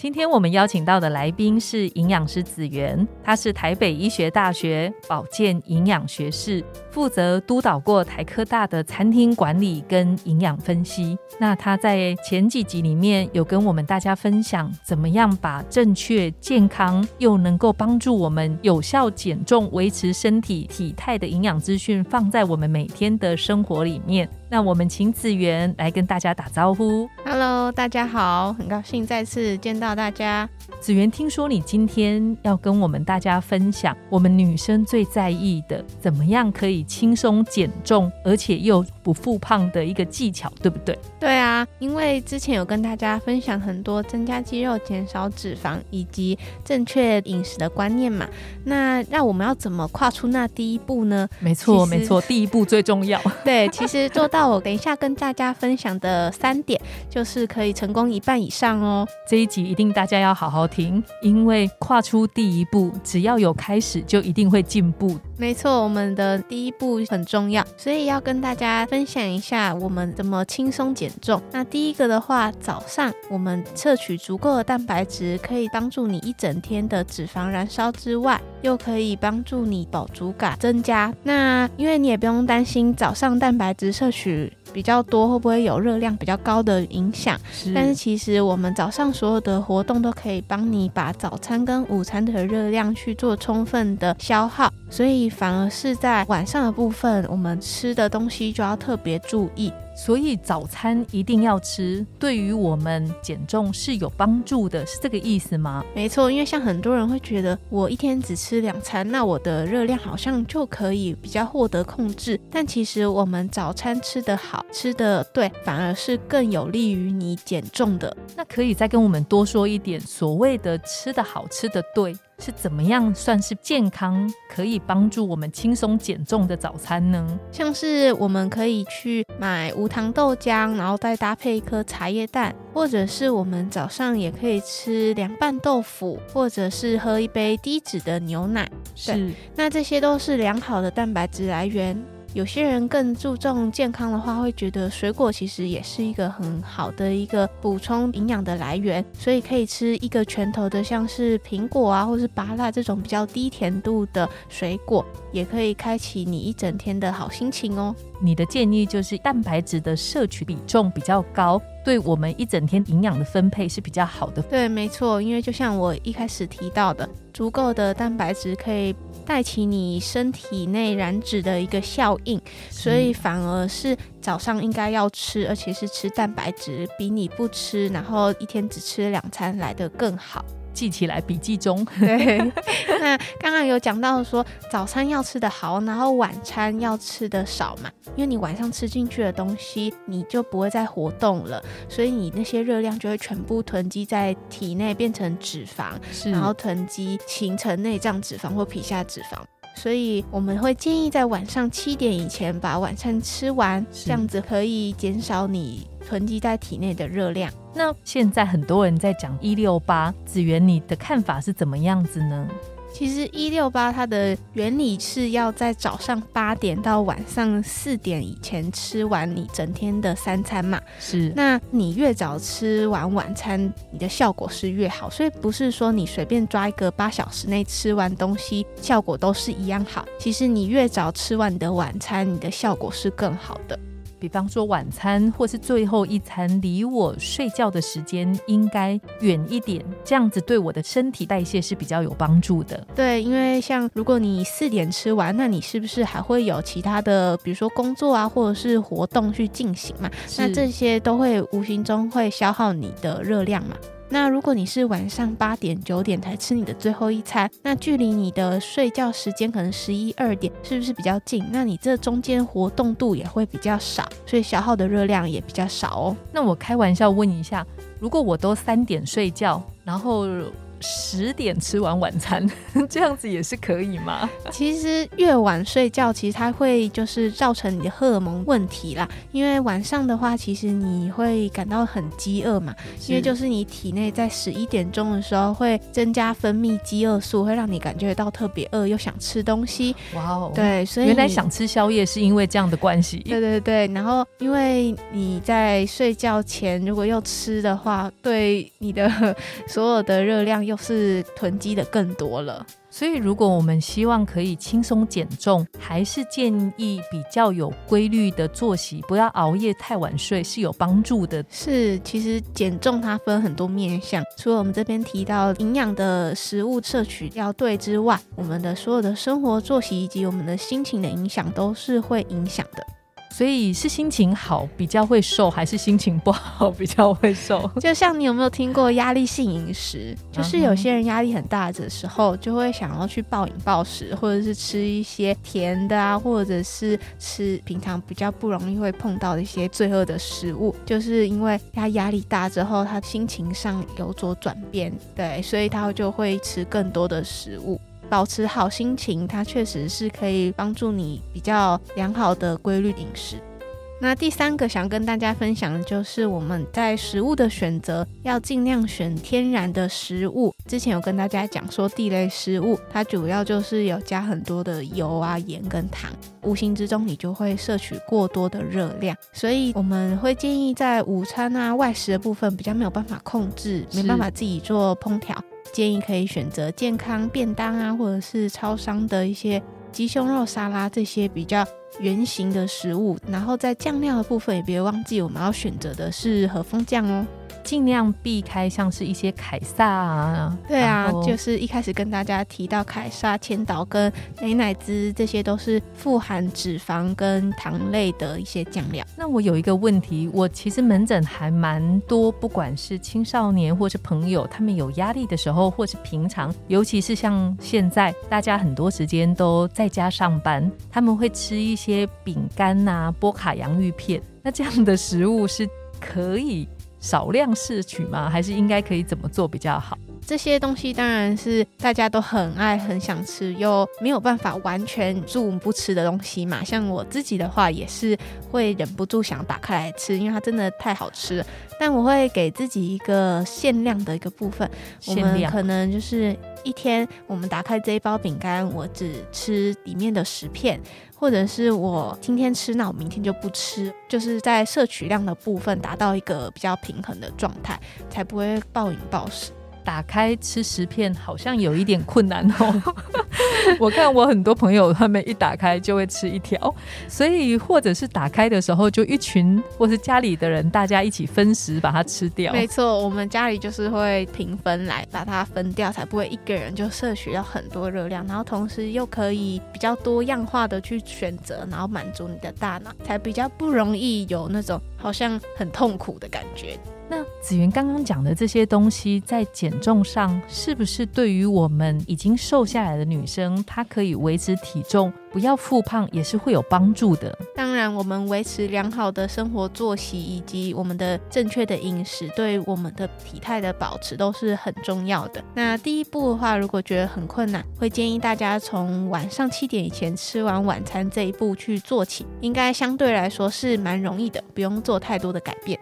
今天我们邀请到的来宾是营养师子源，他是台北医学大学保健营养学士，负责督导过台科大的餐厅管理跟营养分析。那他在前几集里面有跟我们大家分享，怎么样把正确、健康又能够帮助我们有效减重、维持身体体态的营养资讯，放在我们每天的生活里面。那我们请子源来跟大家打招呼。Hello，大家好，很高兴再次见到大家。子源，听说你今天要跟我们大家分享我们女生最在意的，怎么样可以轻松减重，而且又不复胖的一个技巧，对不对？对啊，因为之前有跟大家分享很多增加肌肉、减少脂肪以及正确饮食的观念嘛。那让我们要怎么跨出那第一步呢？没错，没错，第一步最重要。对，其实做到我等一下跟大家分享的三点，就是可以成功一半以上哦。这一集一定大家要好好听，因为跨出第一步，只要有开始，就一定会进步。没错，我们的第一步很重要，所以要跟大家分享一下我们怎么轻松减重。那第一个的话，早上我们摄取足够的蛋白质，可以帮助你一整天的脂肪燃烧之外，又可以帮助你饱足感增加。那因为你也不用担心早上蛋白质摄取。比较多会不会有热量比较高的影响？但是其实我们早上所有的活动都可以帮你把早餐跟午餐的热量去做充分的消耗，所以反而是在晚上的部分，我们吃的东西就要特别注意。所以早餐一定要吃，对于我们减重是有帮助的，是这个意思吗？没错，因为像很多人会觉得，我一天只吃两餐，那我的热量好像就可以比较获得控制。但其实我们早餐吃得好，吃得对，反而是更有利于你减重的。那可以再跟我们多说一点，所谓的吃得好，吃得对。是怎么样算是健康，可以帮助我们轻松减重的早餐呢？像是我们可以去买无糖豆浆，然后再搭配一颗茶叶蛋，或者是我们早上也可以吃凉拌豆腐，或者是喝一杯低脂的牛奶。是，那这些都是良好的蛋白质来源。有些人更注重健康的话，会觉得水果其实也是一个很好的一个补充营养的来源，所以可以吃一个拳头的，像是苹果啊，或是芭乐这种比较低甜度的水果，也可以开启你一整天的好心情哦。你的建议就是蛋白质的摄取比重比较高，对我们一整天营养的分配是比较好的。对，没错，因为就像我一开始提到的，足够的蛋白质可以。带起你身体内燃脂的一个效应，所以反而是早上应该要吃，而且是吃蛋白质，比你不吃，然后一天只吃两餐来的更好。记起来笔记中。对，那刚刚有讲到说早餐要吃的好，然后晚餐要吃的少嘛，因为你晚上吃进去的东西，你就不会再活动了，所以你那些热量就会全部囤积在体内变成脂肪，然后囤积形成内脏脂肪或皮下脂肪。所以我们会建议在晚上七点以前把晚餐吃完，这样子可以减少你囤积在体内的热量。那现在很多人在讲一六八，子源，你的看法是怎么样子呢？其实一六八它的原理是要在早上八点到晚上四点以前吃完你整天的三餐嘛。是，那你越早吃完晚餐，你的效果是越好。所以不是说你随便抓一个八小时内吃完东西，效果都是一样好。其实你越早吃完你的晚餐，你的效果是更好的。比方说晚餐或是最后一餐，离我睡觉的时间应该远一点，这样子对我的身体代谢是比较有帮助的。对，因为像如果你四点吃完，那你是不是还会有其他的，比如说工作啊，或者是活动去进行嘛？那这些都会无形中会消耗你的热量嘛？那如果你是晚上八点九点才吃你的最后一餐，那距离你的睡觉时间可能十一二点，是不是比较近？那你这中间活动度也会比较少，所以消耗的热量也比较少哦。那我开玩笑问一下，如果我都三点睡觉，然后十点吃完晚餐，这样子也是可以吗？其实越晚睡觉，其实它会就是造成你的荷尔蒙问题啦。因为晚上的话，其实你会感到很饥饿嘛，因为就是你体内在十一点钟的时候会增加分泌饥饿素，会让你感觉到特别饿，又想吃东西。哇哦，对，所以原来想吃宵夜是因为这样的关系。对对对，然后因为你在睡觉前如果又吃的话，对你的 所有的热量又是囤积的更多了。所以，如果我们希望可以轻松减重，还是建议比较有规律的作息，不要熬夜太晚睡，是有帮助的。是，其实减重它分很多面向，除了我们这边提到营养的食物摄取要对之外，我们的所有的生活作息以及我们的心情的影响都是会影响的。所以是心情好比较会瘦，还是心情不好比较会瘦？就像你有没有听过压力性饮食？就是有些人压力很大的时候，就会想要去暴饮暴食，或者是吃一些甜的啊，或者是吃平常比较不容易会碰到的一些罪恶的食物。就是因为他压力大之后，他心情上有所转变，对，所以他就会吃更多的食物。保持好心情，它确实是可以帮助你比较良好的规律饮食。那第三个想跟大家分享的就是我们在食物的选择要尽量选天然的食物。之前有跟大家讲说，地雷食物它主要就是有加很多的油啊、盐跟糖，无形之中你就会摄取过多的热量。所以我们会建议在午餐啊、外食的部分比较没有办法控制，没办法自己做烹调。建议可以选择健康便当啊，或者是超商的一些鸡胸肉沙拉这些比较圆形的食物。然后在酱料的部分，也别忘记我们要选择的是和风酱哦。尽量避开像是一些凯撒啊，对啊，就是一开始跟大家提到凯撒、千岛跟美乃滋，这些都是富含脂肪跟糖类的一些酱料。那我有一个问题，我其实门诊还蛮多，不管是青少年或是朋友，他们有压力的时候，或是平常，尤其是像现在大家很多时间都在家上班，他们会吃一些饼干呐、波卡洋芋片，那这样的食物是可以。少量摄取吗？还是应该可以怎么做比较好？这些东西当然是大家都很爱、很想吃，又没有办法完全住不吃的东西嘛。像我自己的话，也是会忍不住想打开来吃，因为它真的太好吃了。但我会给自己一个限量的一个部分，我们可能就是一天，我们打开这一包饼干，我只吃里面的十片。或者是我今天吃，那我明天就不吃，就是在摄取量的部分达到一个比较平衡的状态，才不会暴饮暴食。打开吃十片好像有一点困难哦。我看我很多朋友他们一打开就会吃一条，所以或者是打开的时候就一群或是家里的人大家一起分食把它吃掉。没错，我们家里就是会平分来把它分掉，才不会一个人就摄取到很多热量，然后同时又可以比较多样化的去选择，然后满足你的大脑，才比较不容易有那种好像很痛苦的感觉。那子云刚刚讲的这些东西，在减重上是不是对于我们已经瘦下来的女生，她可以维持体重，不要复胖，也是会有帮助的？当然，我们维持良好的生活作息以及我们的正确的饮食，对我们的体态的保持都是很重要的。那第一步的话，如果觉得很困难，会建议大家从晚上七点以前吃完晚餐这一步去做起，应该相对来说是蛮容易的，不用做太多的改变。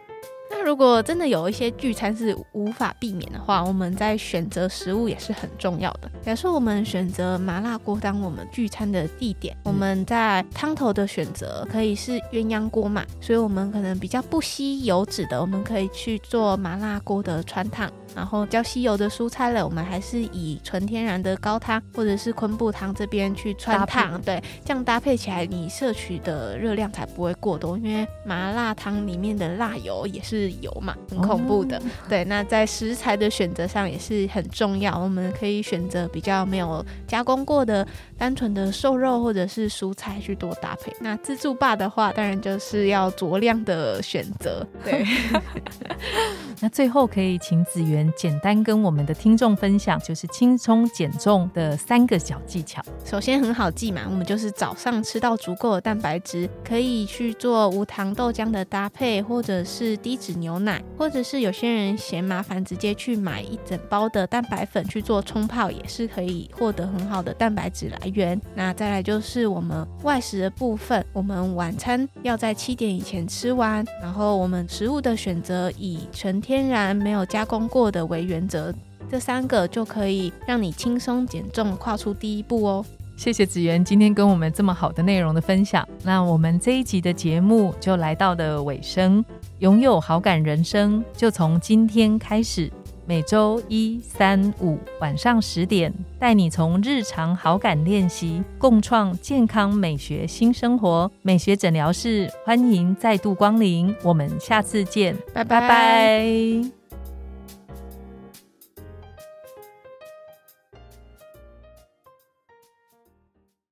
如果真的有一些聚餐是无法避免的话，我们在选择食物也是很重要的。假设我们选择麻辣锅当我们聚餐的地点，我们在汤头的选择可以是鸳鸯锅嘛，所以我们可能比较不吸油脂的，我们可以去做麻辣锅的川烫。然后较稀有的蔬菜类，我们还是以纯天然的高汤或者是昆布汤这边去穿烫，对，这样搭配起来，你摄取的热量才不会过多。因为麻辣汤里面的辣油也是油嘛，很恐怖的。对，那在食材的选择上也是很重要，我们可以选择比较没有加工过的单纯的瘦肉或者是蔬菜去多搭配。那自助霸的话，当然就是要酌量的选择。对，那最后可以请子源。简单跟我们的听众分享，就是轻松减重的三个小技巧。首先很好记嘛，我们就是早上吃到足够的蛋白质，可以去做无糖豆浆的搭配，或者是低脂牛奶，或者是有些人嫌麻烦，直接去买一整包的蛋白粉去做冲泡，也是可以获得很好的蛋白质来源。那再来就是我们外食的部分，我们晚餐要在七点以前吃完，然后我们食物的选择以纯天然、没有加工过的为原则，这三个就可以让你轻松减重，跨出第一步哦。谢谢子源今天跟我们这么好的内容的分享。那我们这一集的节目就来到了尾声，拥有好感人生就从今天开始。每周一、三、五晚上十点，带你从日常好感练习，共创健康美学新生活。美学诊疗室欢迎再度光临，我们下次见，拜拜拜拜